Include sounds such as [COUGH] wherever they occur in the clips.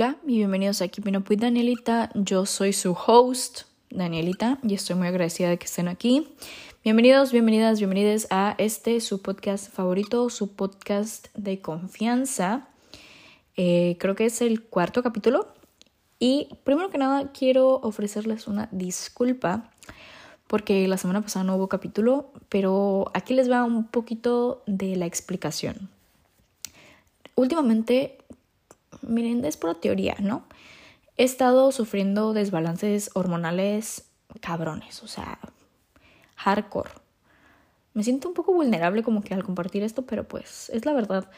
Hola y bienvenidos a Keeping Up with Danielita. Yo soy su host, Danielita, y estoy muy agradecida de que estén aquí. Bienvenidos, bienvenidas, bienvenidas a este, su podcast favorito, su podcast de confianza. Eh, creo que es el cuarto capítulo. Y primero que nada quiero ofrecerles una disculpa porque la semana pasada no hubo capítulo, pero aquí les va un poquito de la explicación. Últimamente miren, es pura teoría, ¿no? He estado sufriendo desbalances hormonales cabrones, o sea, hardcore. Me siento un poco vulnerable como que al compartir esto, pero pues es la verdad.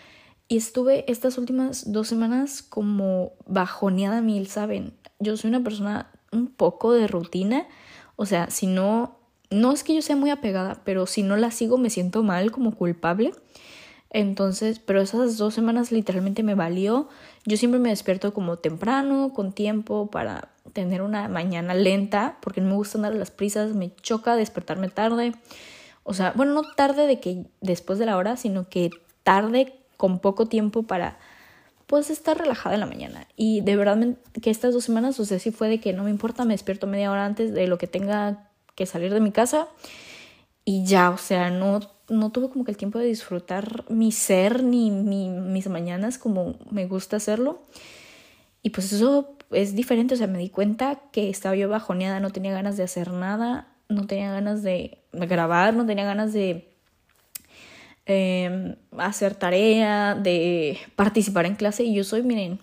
Y estuve estas últimas dos semanas como bajoneada mil, ¿saben? Yo soy una persona un poco de rutina. O sea, si no, no es que yo sea muy apegada, pero si no la sigo me siento mal, como culpable. Entonces, pero esas dos semanas literalmente me valió. Yo siempre me despierto como temprano, con tiempo, para tener una mañana lenta, porque no me gusta andar a las prisas, me choca despertarme tarde. O sea, bueno, no tarde de que después de la hora, sino que tarde con poco tiempo para pues estar relajada en la mañana. Y de verdad que estas dos semanas, o sea, sí fue de que no me importa, me despierto media hora antes de lo que tenga que salir de mi casa y ya, o sea, no no tuve como que el tiempo de disfrutar mi ser ni mis mañanas como me gusta hacerlo. Y pues eso es diferente, o sea, me di cuenta que estaba yo bajoneada, no tenía ganas de hacer nada, no tenía ganas de grabar, no tenía ganas de em, hacer tarea, de participar en clase. Y yo soy, miren,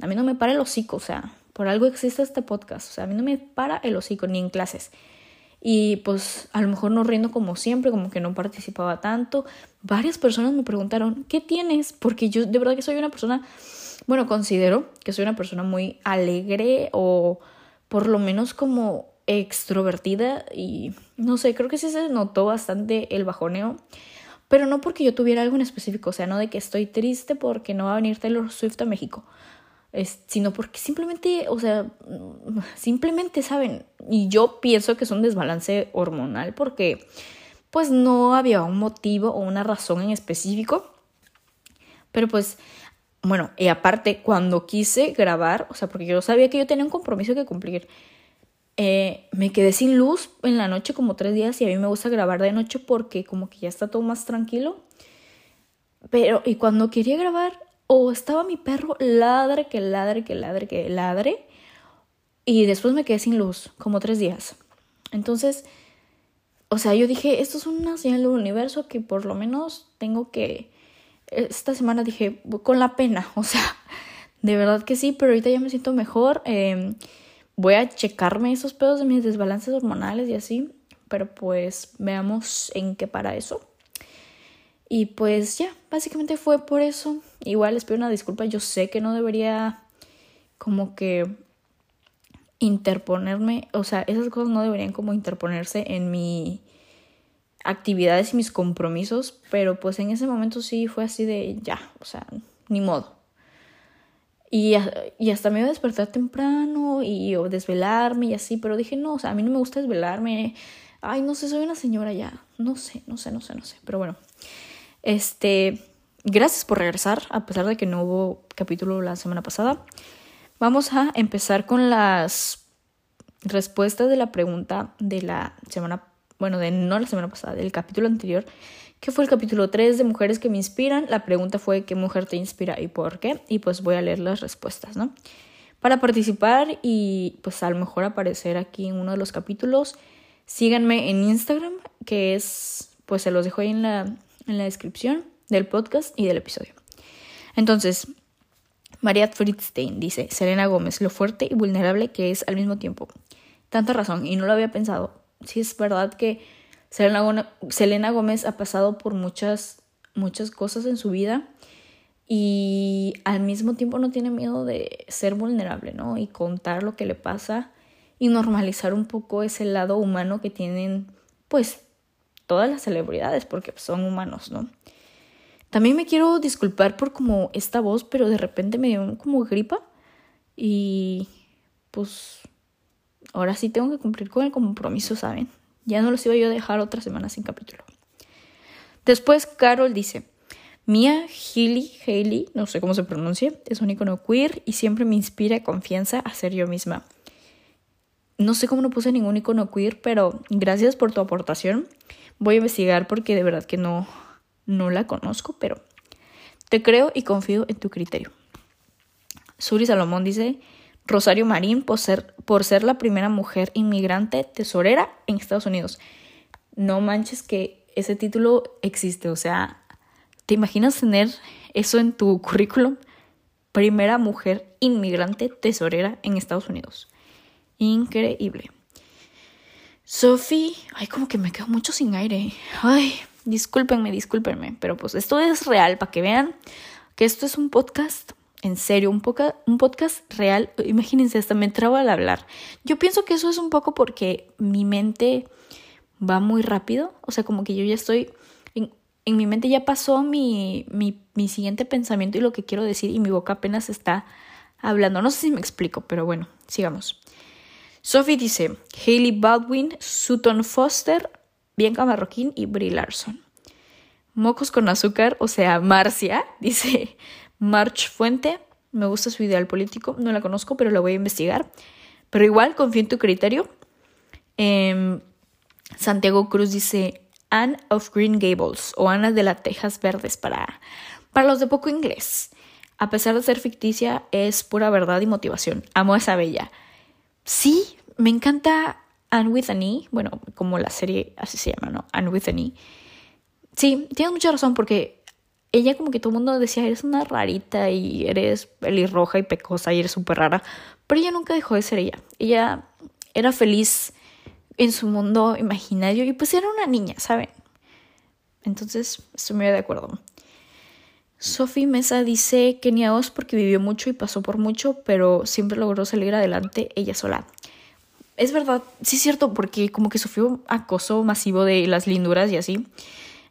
a mí no me para el hocico, o sea, por algo existe este podcast, o sea, a mí no me para el hocico ni en clases. Y pues a lo mejor no riendo como siempre, como que no participaba tanto. Varias personas me preguntaron, ¿qué tienes? Porque yo de verdad que soy una persona, bueno, considero que soy una persona muy alegre o por lo menos como extrovertida y no sé, creo que sí se notó bastante el bajoneo. Pero no porque yo tuviera algo en específico, o sea, no de que estoy triste porque no va a venir Taylor Swift a México sino porque simplemente, o sea, simplemente saben, y yo pienso que es un desbalance hormonal porque pues no había un motivo o una razón en específico, pero pues bueno, y aparte cuando quise grabar, o sea, porque yo sabía que yo tenía un compromiso que cumplir, eh, me quedé sin luz en la noche como tres días y a mí me gusta grabar de noche porque como que ya está todo más tranquilo. Pero, y cuando quería grabar, o estaba mi perro ladre, que ladre, que ladre, que ladre. Y después me quedé sin luz, como tres días. Entonces, o sea, yo dije, esto es una señal del universo que por lo menos tengo que... Esta semana dije, con la pena, [LAUGHS] o sea, de verdad que sí, pero ahorita ya me siento mejor. Em, voy a checarme esos pedos de mis desbalances hormonales y así, pero pues veamos en qué para eso. Y pues ya, básicamente fue por eso. Igual les pido una disculpa, yo sé que no debería como que interponerme, o sea, esas cosas no deberían como interponerse en mi actividades y mis compromisos, pero pues en ese momento sí fue así de ya, o sea, ni modo. Y, y hasta me iba a despertar temprano y o desvelarme y así, pero dije, no, o sea, a mí no me gusta desvelarme. Ay, no sé, soy una señora ya. No sé, no sé, no sé, no sé. Pero bueno, este, gracias por regresar, a pesar de que no hubo capítulo la semana pasada. Vamos a empezar con las respuestas de la pregunta de la semana, bueno, de no la semana pasada, del capítulo anterior, que fue el capítulo 3 de Mujeres que me inspiran. La pregunta fue ¿qué mujer te inspira y por qué? Y pues voy a leer las respuestas, ¿no? Para participar y pues a lo mejor aparecer aquí en uno de los capítulos, síganme en Instagram, que es, pues se los dejo ahí en la, en la descripción del podcast y del episodio. Entonces, María Friedstein dice, Selena Gómez, lo fuerte y vulnerable que es al mismo tiempo. Tanta razón, y no lo había pensado. Sí es verdad que Selena, Gómez ha pasado por muchas, muchas cosas en su vida y al mismo tiempo no tiene miedo de ser vulnerable, ¿no? Y contar lo que le pasa y normalizar un poco ese lado humano que tienen, pues, todas las celebridades, porque son humanos, ¿no? También me quiero disculpar por como esta voz, pero de repente me dio como gripa y pues ahora sí tengo que cumplir con el compromiso, ¿saben? Ya no los iba yo a dejar otra semana sin capítulo. Después Carol dice, Mia Healy, Haley, no sé cómo se pronuncia, es un icono queer y siempre me inspira confianza a ser yo misma. No sé cómo no puse ningún icono queer, pero gracias por tu aportación. Voy a investigar porque de verdad que no, no la conozco, pero te creo y confío en tu criterio. Suri Salomón dice, Rosario Marín por ser, por ser la primera mujer inmigrante tesorera en Estados Unidos. No manches que ese título existe, o sea, ¿te imaginas tener eso en tu currículum? Primera mujer inmigrante tesorera en Estados Unidos. Increíble. Sophie, ay, como que me quedo mucho sin aire. Ay, discúlpenme, discúlpenme, pero pues esto es real para que vean que esto es un podcast en serio, un, un podcast real. Imagínense, hasta me entraba al hablar. Yo pienso que eso es un poco porque mi mente va muy rápido. O sea, como que yo ya estoy. En, mi mente ya pasó mi, mi siguiente pensamiento y lo que quiero decir, y mi boca apenas está hablando. No sé si me explico, pero bueno, sigamos. Sophie dice: Hailey Baldwin, Sutton Foster, Bianca Marroquín y Brie Larson. Mocos con azúcar, o sea, Marcia, [LAUGHS] dice March Fuente, me gusta su ideal político, no la conozco, pero la voy a investigar. Pero igual, confío en tu criterio. Em, Santiago Cruz dice Anne of Green Gables o Ana de las Tejas Verdes para, para los de poco inglés. A pesar de ser ficticia, es pura verdad y motivación. Amo a esa bella. Sí, me encanta Anne with an E, bueno, como la serie así se llama, ¿no? Anne with an E. Sí, tienes mucha razón porque ella como que todo el mundo decía, eres una rarita y eres pelirroja y pecosa y eres súper rara, pero ella nunca dejó de ser ella. Ella era feliz en su mundo imaginario y pues era una niña, ¿saben? Entonces, estoy muy de acuerdo. Sophie Mesa dice que ni a Oz porque vivió mucho y pasó por mucho, pero siempre logró salir adelante ella sola. Es verdad, sí es cierto, porque como que sufrió acoso masivo de las linduras y así.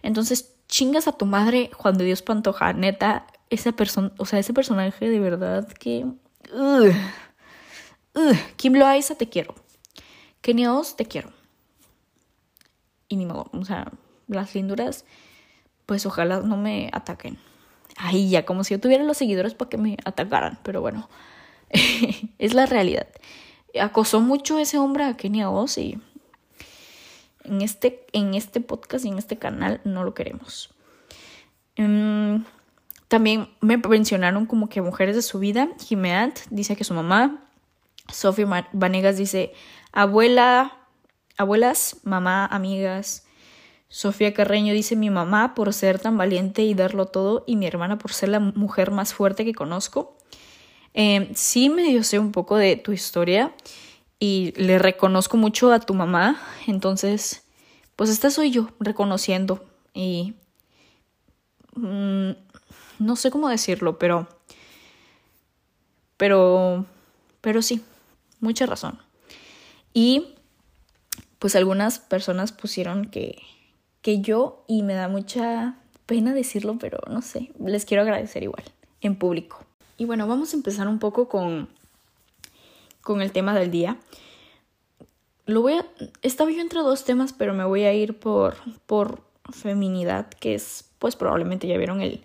Entonces chingas a tu madre Juan de Dios Pantoja, neta, esa persona, o sea, ese personaje de verdad que... Kim Loaiza te quiero. Kenia Oz te quiero. Y ni modo, o sea, las linduras, pues ojalá no me ataquen. Ay, ya, como si yo tuviera los seguidores para que me atacaran, pero bueno, [LAUGHS] es la realidad. Acosó mucho ese hombre a Kenia Oz y en este, en este podcast y en este canal no lo queremos. Em, también me mencionaron como que mujeres de su vida. Jimeat dice que su mamá. Sofía Vanegas dice abuela, abuelas, mamá, amigas. Sofía Carreño dice mi mamá por ser tan valiente y darlo todo y mi hermana por ser la mujer más fuerte que conozco. Eh, sí medio sé un poco de tu historia y le reconozco mucho a tu mamá, entonces, pues esta soy yo reconociendo y mm, no sé cómo decirlo, pero, pero, pero sí, mucha razón. Y pues algunas personas pusieron que, que yo, y me da mucha pena decirlo, pero no sé, les quiero agradecer igual, en público. Y bueno, vamos a empezar un poco con con el tema del día. Lo voy a. Estaba yo entre dos temas, pero me voy a ir por, por feminidad, que es, pues probablemente ya vieron el,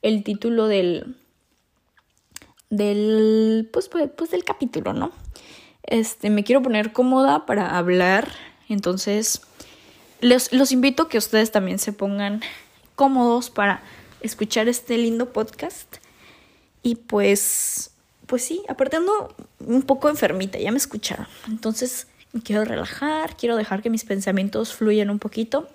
el título del. del. Pues, pues, pues, del capítulo, ¿no? Este, me quiero poner cómoda para hablar. Entonces, les, los invito a que ustedes también se pongan cómodos para escuchar este lindo podcast. Y pues pues sí, aparte ando un poco enfermita, ya me escucharon. Entonces quiero relajar, quiero dejar que mis pensamientos fluyan un poquito.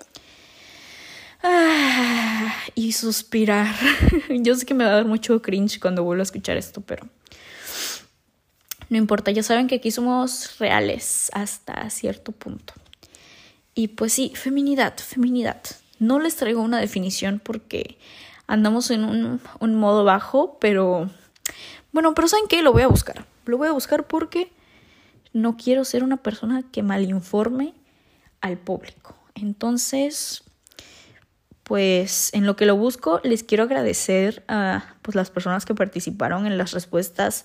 Ah, y suspirar. [LAUGHS] Yo sé que me va a dar mucho cringe cuando vuelvo a escuchar esto, pero no importa, ya saben que aquí somos reales hasta cierto punto. Y pues sí, feminidad, feminidad. No les traigo una definición porque andamos en un, un modo bajo, pero bueno, pero ¿saben qué? Lo voy a buscar. Lo voy a buscar porque no quiero ser una persona que malinforme al público. Entonces, pues en lo que lo busco, les quiero agradecer a pues, las personas que participaron en las respuestas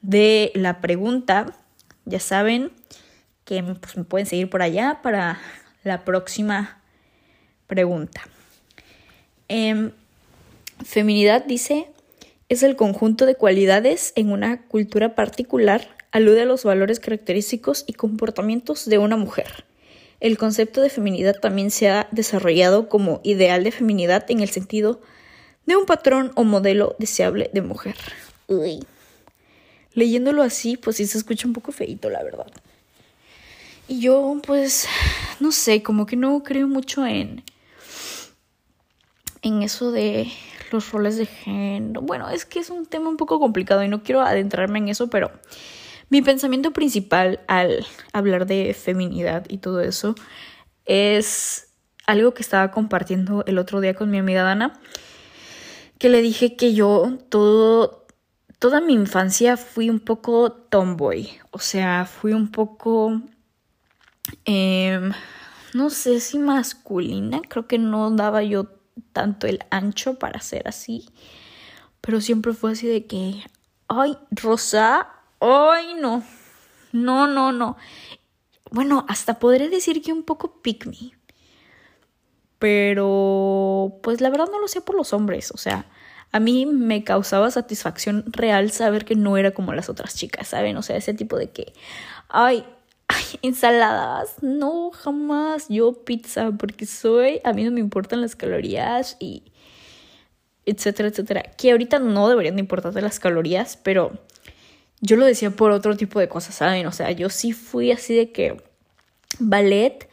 de la pregunta. Ya saben que pues, me pueden seguir por allá para la próxima pregunta. Em, Feminidad dice es el conjunto de cualidades en una cultura particular, alude a los valores característicos y comportamientos de una mujer. El concepto de feminidad también se ha desarrollado como ideal de feminidad en el sentido de un patrón o modelo deseable de mujer. Uy. Leyéndolo así, pues sí se escucha un poco feito, la verdad. Y yo, pues, no sé, como que no creo mucho en, en eso de los roles de género. Bueno, es que es un tema un poco complicado y no quiero adentrarme en eso, pero mi pensamiento principal al hablar de feminidad y todo eso es algo que estaba compartiendo el otro día con mi amiga Dana, que le dije que yo todo toda mi infancia fui un poco tomboy, o sea, fui un poco Em, no sé si masculina, creo que no daba yo tanto el ancho para ser así, pero siempre fue así de que, ay, Rosa, ay, no, no, no, no. Bueno, hasta podré decir que un poco pick me. Pero, pues la verdad no lo sé por los hombres, o sea, a mí me causaba satisfacción real saber que no era como las otras chicas, ¿saben? O sea, ese tipo de que, ay, Ay, ensaladas, no, jamás. Yo pizza, porque soy, a mí no me importan las calorías y etcétera, etcétera. Que ahorita no deberían de importarte las calorías, pero yo lo decía por otro tipo de cosas, ¿saben? O sea, yo sí fui así de que ballet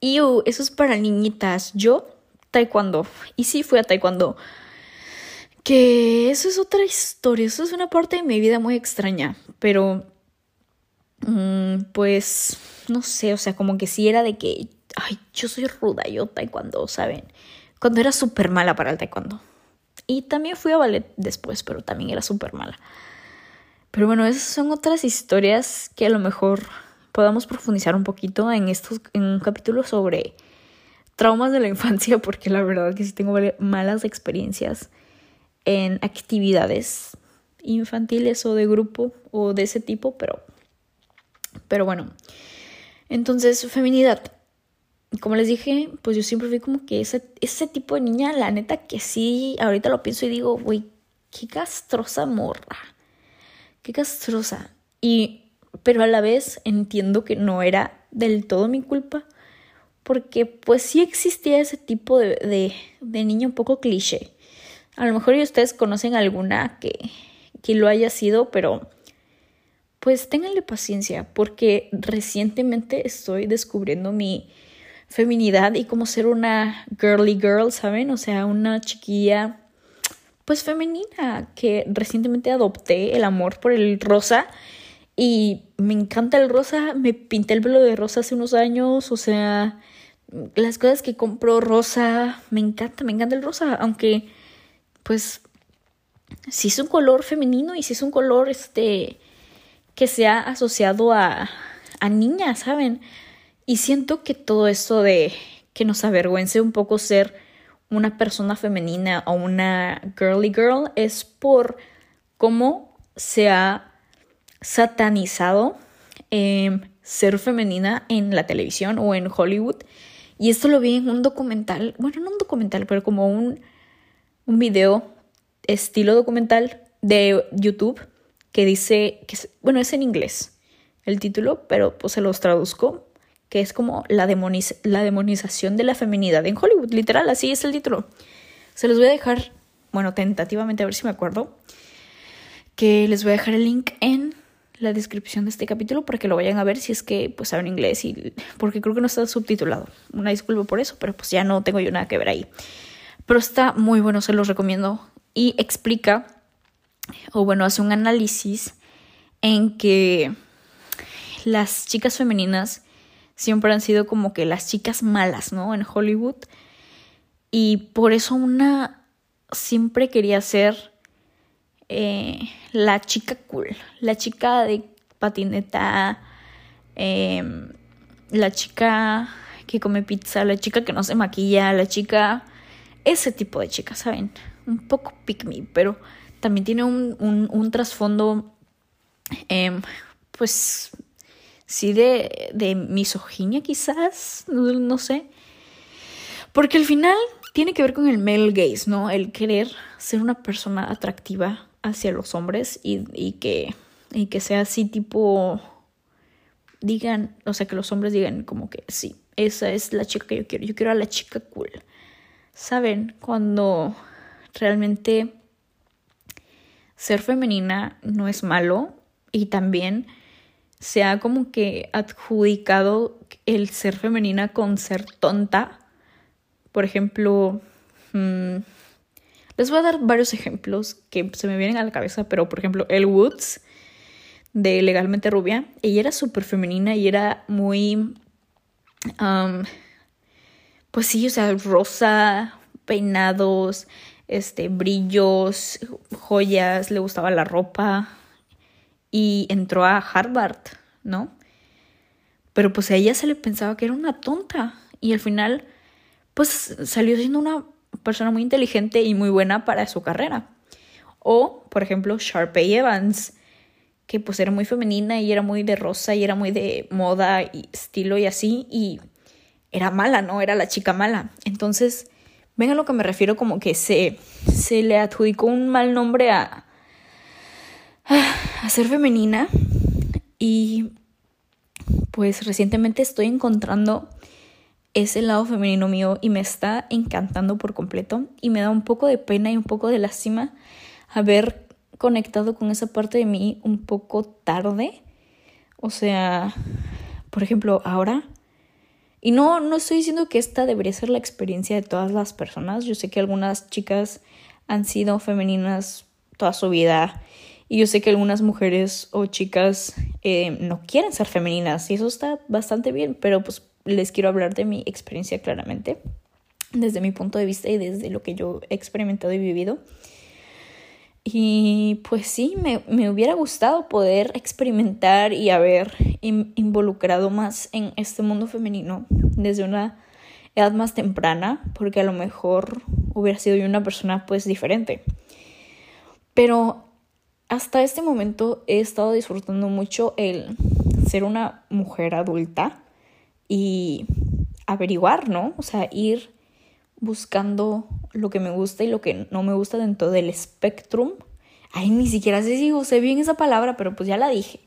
y uh, eso es para niñitas. Yo, taekwondo. Y sí fui a taekwondo. Que eso es otra historia, eso es una parte de mi vida muy extraña, pero pues, no sé, o sea, como que sí era de que, ay, yo soy ruda, yo taekwondo, ¿saben? Cuando era súper mala para el taekwondo. Y también fui a ballet después, pero también era súper mala. Pero bueno, esas son otras historias que a lo mejor podamos profundizar un poquito en estos, en un capítulo sobre traumas de la infancia, [LAUGHS] porque la verdad que sí tengo malas experiencias en actividades infantiles o de grupo o de ese tipo, pero pero bueno, entonces, feminidad. Como les dije, pues yo siempre fui como que ese, ese tipo de niña, la neta que sí, ahorita lo pienso y digo, güey, qué castrosa morra. Qué castrosa. Y, pero a la vez entiendo que no era del todo mi culpa. Porque pues sí existía ese tipo de, de, de niña un poco cliché. A lo mejor ustedes conocen alguna que, que lo haya sido, pero pues ténganle paciencia porque recientemente estoy descubriendo mi feminidad y cómo ser una girly girl, ¿saben? O sea, una chiquilla pues femenina que recientemente adopté el amor por el rosa y me encanta el rosa, me pinté el pelo de rosa hace unos años, o sea, las cosas que compro rosa, me encanta, me encanta el rosa, aunque pues si es un color femenino y si es un color este que se ha asociado a, a niñas, ¿saben? Y siento que todo eso de que nos avergüence un poco ser una persona femenina o una girly girl es por cómo se ha satanizado em, ser femenina en la televisión o en Hollywood. Y esto lo vi en un documental, bueno, no un documental, pero como un, un video estilo documental de YouTube que dice, que, bueno, es en inglés el título, pero pues se los traduzco, que es como la, la demonización de la feminidad en Hollywood, literal, así es el título. Se los voy a dejar, bueno, tentativamente a ver si me acuerdo, que les voy a dejar el link en la descripción de este capítulo para que lo vayan a ver si es que pues saben inglés y porque creo que no está subtitulado. Una disculpa por eso, pero pues ya no tengo yo nada que ver ahí. Pero está muy bueno, se los recomiendo y explica o bueno, hace un análisis en que las chicas femeninas siempre han sido como que las chicas malas, ¿no? En Hollywood. Y por eso una siempre quería ser eh, la chica cool, la chica de patineta, em, la chica que come pizza, la chica que no se maquilla, la chica... Ese tipo de chica, ¿saben? Un poco pick me, pero también tiene un, un, trasfondo, em, pues, sí, de, de misoginia quizás, no, sé. Porque al final tiene que ver con el male gaze, ¿no? El querer ser una persona atractiva hacia los hombres y, y que, y que sea así tipo, digan, o sea, que los hombres digan como que sí, esa es la chica que yo quiero, yo quiero a la chica cool. ¿Saben? Cuando realmente ser femenina no es malo y también se ha como que adjudicado el ser femenina con ser tonta. Por ejemplo, mm, les voy a dar varios ejemplos que se me vienen a la cabeza, pero por ejemplo, El Woods de Legalmente Rubia, ella era súper femenina y era muy, pues sí, o sea, rosa, peinados, este, brillos, joyas, le gustaba la ropa y entró a Harvard, ¿no? Pero pues a ella se le pensaba que era una tonta y al final pues salió siendo una persona muy inteligente y muy buena para su carrera. O, por ejemplo, Sharpay Evans, que pues era muy femenina y era muy de rosa y era muy de moda y estilo y así y era mala, ¿no? Era la chica mala. Entonces, Ven a lo que me refiero como que se, se le adjudicó un mal nombre a, a ser femenina y pues recientemente estoy encontrando ese lado femenino mío y me está encantando por completo y me da un poco de pena y un poco de lástima haber conectado con esa parte de mí un poco tarde. O sea, por ejemplo, ahora y no, no estoy diciendo que esta debería ser la experiencia de todas las personas. Yo sé que algunas chicas han sido femeninas toda su vida y yo sé que algunas mujeres o chicas eh, no quieren ser femeninas y eso está bastante bien, pero pues les quiero hablar de mi experiencia claramente, desde mi punto de vista y desde lo que yo he experimentado y vivido. Y pues sí, me, me, hubiera gustado poder experimentar y haber involucrado más en este mundo femenino desde una edad más temprana, porque a lo mejor hubiera sido yo una persona pues diferente. Pero hasta este momento he estado disfrutando mucho el ser una mujer adulta y averiguar, ¿no? O sea, ir buscando lo que me gusta y lo que no me gusta dentro del spectrum. Ay, ni siquiera sé si usé bien esa palabra, pero pues ya la dije.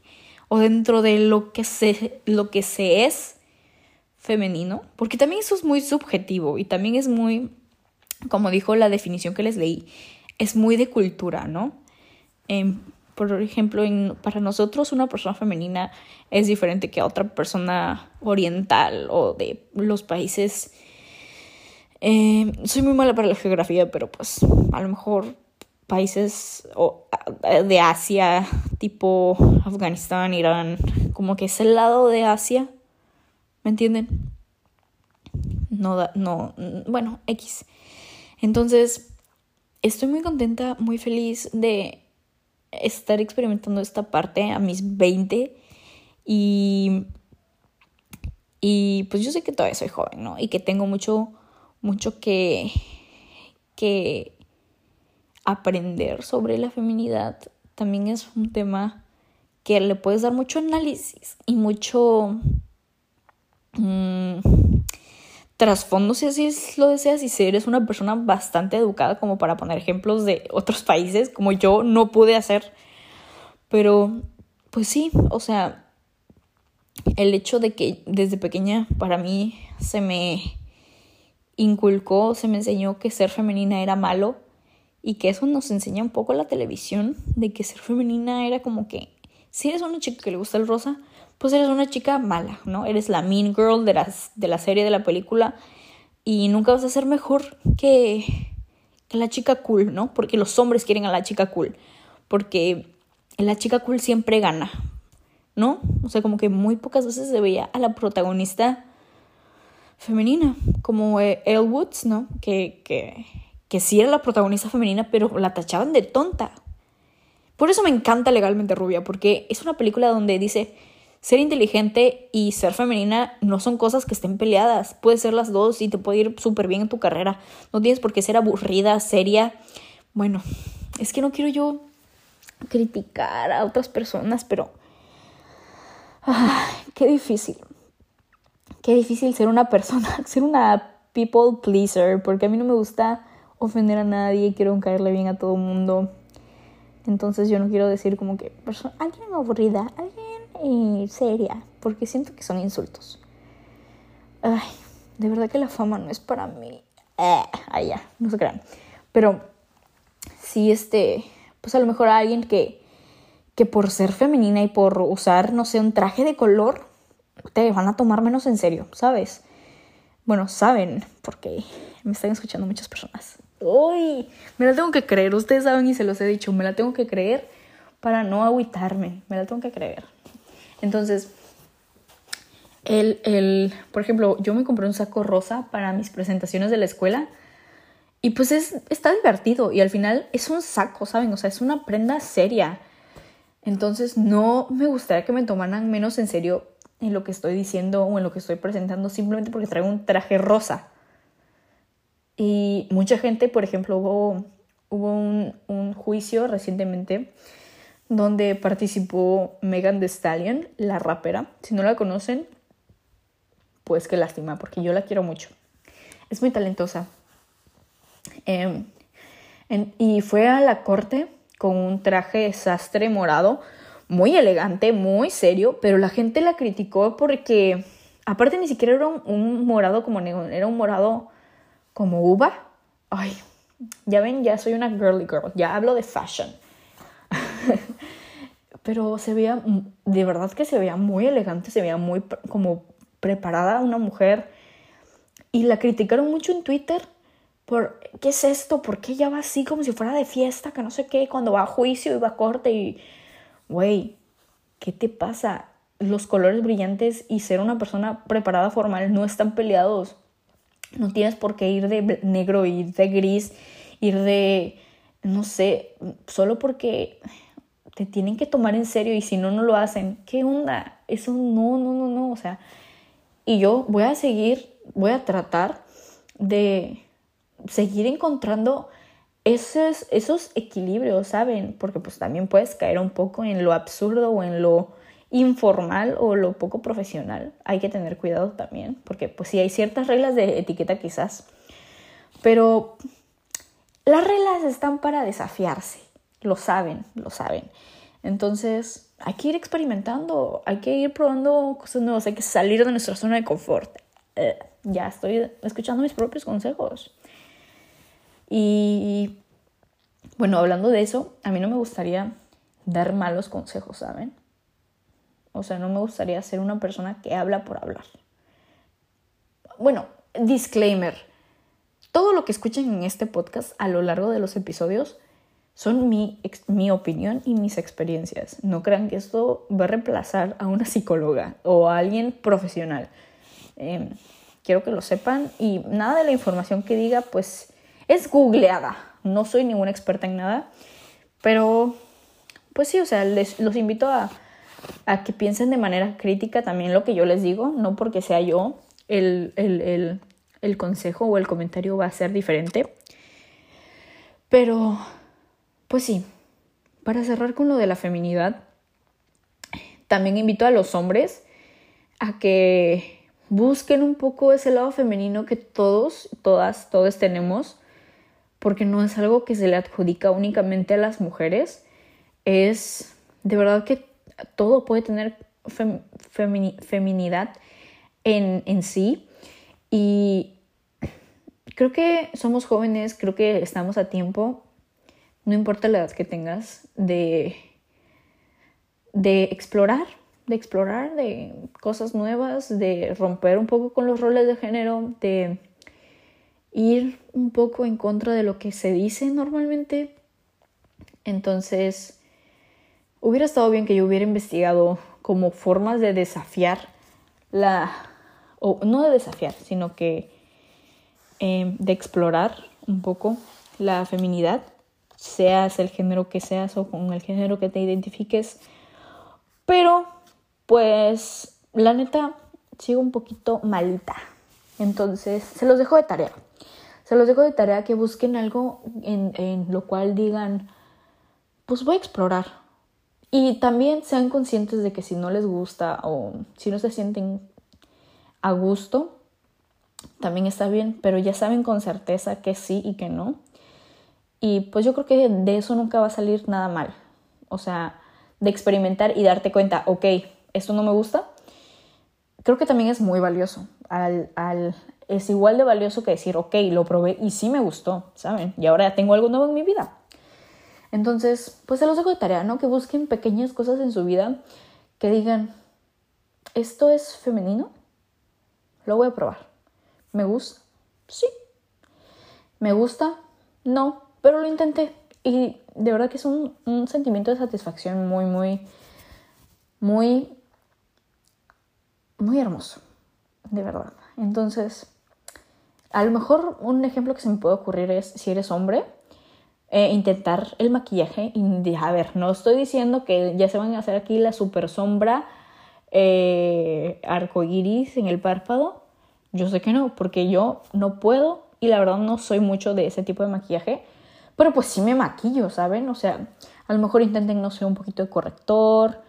O dentro de lo que se, lo que se es femenino, porque también eso es muy subjetivo y también es muy, como dijo la definición que les leí, es muy de cultura, ¿no? Em, por ejemplo, en, para nosotros una persona femenina es diferente que a otra persona oriental o de los países eh, soy muy mala para la geografía, pero pues a lo mejor países de Asia, tipo Afganistán, Irán, como que es el lado de Asia, ¿me entienden? No, no, bueno, X. Entonces, estoy muy contenta, muy feliz de estar experimentando esta parte a mis 20 y, y pues yo sé que todavía soy joven, ¿no? Y que tengo mucho mucho que, que aprender sobre la feminidad. También es un tema que le puedes dar mucho análisis y mucho mm, trasfondo si así lo deseas y si eres una persona bastante educada como para poner ejemplos de otros países como yo no pude hacer. Pero pues sí, o sea, el hecho de que desde pequeña para mí se me inculcó, se me enseñó que ser femenina era malo y que eso nos enseña un poco la televisión, de que ser femenina era como que si eres una chica que le gusta el rosa, pues eres una chica mala, ¿no? Eres la mean girl de, las, de la serie, de la película y nunca vas a ser mejor que, que la chica cool, ¿no? Porque los hombres quieren a la chica cool, porque la chica cool siempre gana, ¿no? O sea, como que muy pocas veces se veía a la protagonista femenina, como Elle Woods, ¿no? Que, que, que sí era la protagonista femenina, pero la tachaban de tonta. Por eso me encanta Legalmente Rubia, porque es una película donde dice, ser inteligente y ser femenina no son cosas que estén peleadas. Puedes ser las dos y te puede ir súper bien en tu carrera. No tienes por qué ser aburrida, seria. Bueno, es que no quiero yo criticar a otras personas, pero... Qué difícil qué difícil ser una persona, [LAUGHS] ser una people pleaser, porque a mí no me gusta ofender a nadie, quiero caerle bien a todo mundo. Entonces yo no quiero decir como que alguien aburrida, alguien eh, seria, porque siento que son insultos. Ay, de verdad que la fama no es para mí. Eh, ya, no se crean. Pero sí, este, pues a lo mejor alguien que, que por ser femenina y por usar, no sé, un traje de color, te van a tomar menos en serio, ¿sabes? Bueno, saben, porque me están escuchando muchas personas. Uy, me la tengo que creer, ustedes saben y se los he dicho, me la tengo que creer para no agüitarme, me la tengo que creer. Entonces, el, el, por ejemplo, yo me compré un saco rosa para mis presentaciones de la escuela y pues es, está divertido y al final es un saco, ¿saben? O sea, es una prenda seria. Entonces no me gustaría que me tomaran menos en serio en lo que estoy diciendo o en lo que estoy presentando simplemente porque traigo un traje rosa. Y mucha gente, por ejemplo, hubo, hubo un, un juicio recientemente donde participó Megan Thee Stallion, la rapera. Si no la conocen, pues qué lástima, porque yo la quiero mucho. Es muy talentosa. Em, y fue a la corte con un traje sastre morado muy elegante, muy serio, pero la gente la criticó porque, aparte ni siquiera era un, morado como negro, era un morado como uva. Ay, ya ven, ya soy una girly girl, ya hablo de fashion. [LAUGHS] pero se veía, de verdad que se veía muy elegante, se veía muy como preparada una mujer. Y la criticaron mucho en Twitter por, ¿qué es esto? ¿Por qué ella va así como si fuera de fiesta? Que no sé qué, cuando va a juicio y va a corte y güey, ¿qué te pasa? Los colores brillantes y ser una persona preparada formal no están peleados. No tienes por qué ir de negro, ir de gris, ir de, no sé, solo porque te tienen que tomar en serio y si no, no lo hacen. ¿Qué onda? Eso no, no, no, no. O sea, y yo voy a seguir, voy a tratar de seguir encontrando esos, esos equilibrios, ¿saben? Porque pues también puedes caer un poco en lo absurdo o en lo informal o lo poco profesional. Hay que tener cuidado también, porque pues sí hay ciertas reglas de etiqueta quizás, pero las reglas están para desafiarse, lo saben, lo saben. Entonces hay que ir experimentando, hay que ir probando cosas nuevas, hay que salir de nuestra zona de confort. Eh, ya estoy escuchando mis propios consejos. Y bueno, hablando de eso, a mí no me gustaría dar malos consejos, ¿saben? O sea, no me gustaría ser una persona que habla por hablar. Bueno, disclaimer. Todo lo que escuchen en este podcast a lo largo de los episodios son mi, mi opinión y mis experiencias. No crean que esto va a reemplazar a una psicóloga o a alguien profesional. Em, quiero que lo sepan y nada de la información que diga, pues es googleada. No soy ninguna experta en nada, pero pues sí, o sea, les, los invito a, a que piensen de manera crítica también lo que yo les digo, no porque sea yo el, el, el, el consejo o el comentario va a ser diferente. Pero, pues sí, para cerrar con lo de la feminidad, también invito a los hombres a que busquen un poco ese lado femenino que todos, todas, todos tenemos porque no es algo que se le adjudica únicamente a las mujeres, es de verdad que todo puede tener feminidad en, en sí. Y creo que somos jóvenes, creo que estamos a tiempo, no importa la edad que tengas, de, de explorar, de explorar de cosas nuevas, de romper un poco con los roles de género, de ir un poco en contra de lo que se dice normalmente. Entonces, hubiera estado bien que yo hubiera investigado como formas de desafiar la, o no de desafiar, sino que em, de explorar un poco la feminidad, seas el género que seas o con el género que te identifiques. Pero, pues, la neta, sigo un poquito malita. Entonces, se los dejo de tarea. Se los dejo de tarea que busquen algo en, lo cual digan, pues voy a explorar. Y también sean conscientes de que si no les gusta o si no se sienten a gusto, también está bien, pero ya saben con certeza que sí y que no. Y pues yo creo que de eso nunca va a salir nada mal. O sea, de experimentar y darte cuenta, ok, esto no me gusta, creo que también es muy valioso. Al, al, es igual de valioso que decir, ok, lo probé y sí me gustó, ¿saben? Y ahora ya tengo algo nuevo en mi vida. Entonces, pues se los dejo de tarea, ¿no? Que busquen pequeñas cosas en su vida que digan, ¿esto es femenino? Lo voy a probar. ¿Me gusta? Sí. ¿Me gusta? No, pero lo intenté. Y de verdad que es un, un sentimiento de satisfacción muy, muy, muy, muy hermoso. De verdad. Entonces, a lo mejor un ejemplo que se me puede ocurrir es si eres hombre, eh, intentar el maquillaje. Y, a ver, no estoy diciendo que ya se van a hacer aquí la super sombra eh, arcoiris en el párpado. Yo sé que no, porque yo no puedo y la verdad no soy mucho de ese tipo de maquillaje. Pero pues sí me maquillo, ¿saben? O sea, a lo mejor intenten, no sé, un poquito de corrector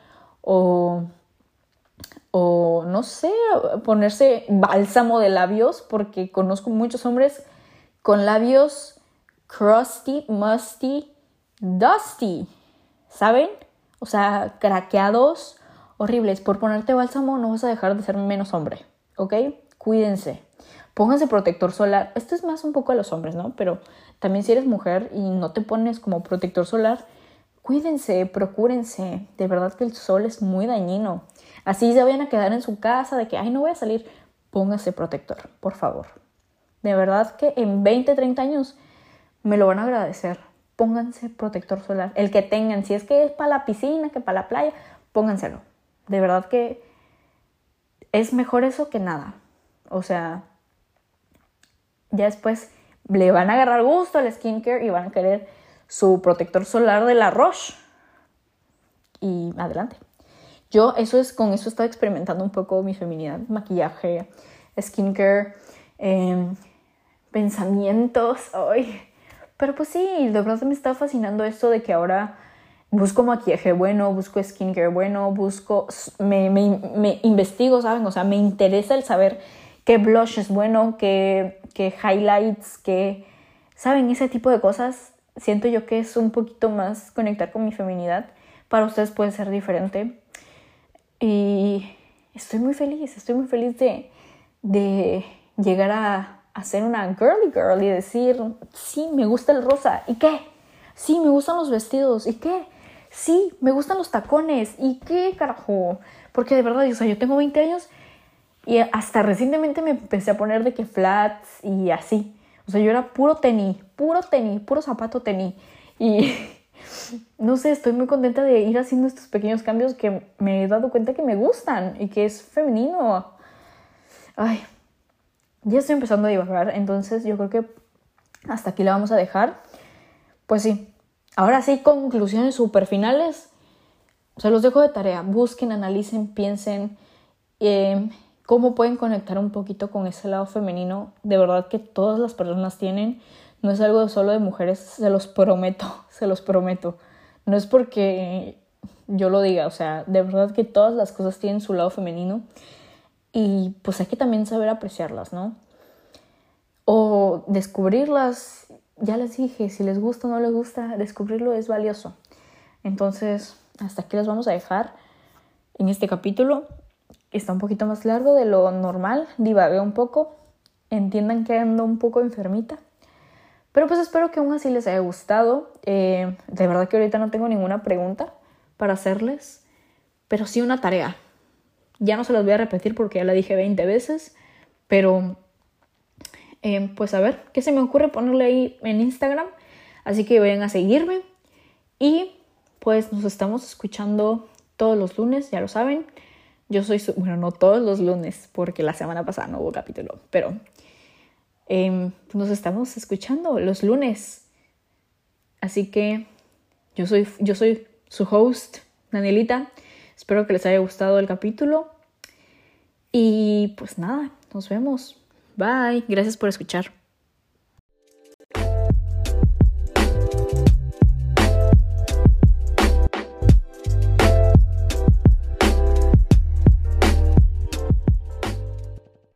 o o no sé, ponerse bálsamo de labios, porque conozco muchos hombres con labios crusty, musty, dusty, ¿saben? O sea, craqueados, horribles. Por ponerte bálsamo no vas a dejar de ser menos hombre, ¿ok? Cuídense. Pónganse protector solar. Esto es más un poco a los hombres, ¿no? Pero también si eres mujer y no te pones como protector solar, cuídense, procúrense. De verdad que el sol es muy dañino. Así se vayan a quedar en su casa de que, ay, no voy a salir. Póngase protector, por favor. De verdad que en 20, 30 años me lo van a agradecer. Pónganse protector solar. El que tengan, si es que es para la piscina, que para la playa, pónganselo. De verdad que es mejor eso que nada. O sea, ya después le van a agarrar gusto al skincare y van a querer su protector solar de la Roche. Y adelante. Yo eso es, con eso he estado experimentando un poco mi feminidad, maquillaje, skincare, em, pensamientos, hoy. Pero pues sí, de verdad me está fascinando esto de que ahora busco maquillaje bueno, busco skincare bueno, busco, me, me, investigo, ¿saben? O sea, me interesa el saber qué blush es bueno, qué, qué highlights, qué, ¿saben? Ese tipo de cosas siento yo que es un poquito más conectar con mi feminidad. Para ustedes puede ser diferente. Y estoy muy feliz, estoy muy feliz de, de llegar a, a ser una girly girl y decir, sí, me gusta el rosa. ¿Y qué? Sí, me gustan los vestidos. ¿Y qué? Sí, me gustan los tacones. ¿Y qué carajo? Porque de verdad, o sea, yo tengo 20 años y hasta recientemente me empecé a poner de que flats y así. O sea, yo era puro tenis, puro tenis, puro zapato tenis. Y [LAUGHS] no sé, estoy muy contenta de ir haciendo estos pequeños cambios que me he dado cuenta que me gustan y que es femenino. Ay, ya estoy empezando a divagar, entonces yo creo que hasta aquí la vamos a dejar. Pues sí, ahora sí, conclusiones super finales. Se los dejo de tarea. Busquen, analicen, piensen eh, cómo pueden conectar un poquito con ese lado femenino. De verdad que todas las personas tienen. No es algo solo de mujeres, se los prometo, [LAUGHS] se los prometo. No es porque yo lo diga, o sea, de verdad que todas las cosas tienen su lado femenino y pues hay que también saber apreciarlas, ¿no? O descubrirlas, ya les dije, si les gusta o no les gusta, descubrirlo es valioso. Entonces, hasta aquí las vamos a dejar en este capítulo. Está un poquito más largo de lo normal, divagué un poco. Entiendan que ando un poco enfermita. Pero pues espero que aún así les haya gustado. Eh, de verdad que ahorita no tengo ninguna pregunta para hacerles, pero sí una tarea. Ya no se las voy a repetir porque ya la dije 20 veces, pero eh, pues a ver, ¿qué se me ocurre ponerle ahí en Instagram? Así que vayan a seguirme y pues nos estamos escuchando todos los lunes, ya lo saben. Yo soy, su bueno, no todos los lunes porque la semana pasada no hubo capítulo, pero Em, nos estamos escuchando los lunes. Así que yo soy, yo soy su host, Danielita. Espero que les haya gustado el capítulo. Y pues nada, nos vemos. Bye. Gracias por escuchar.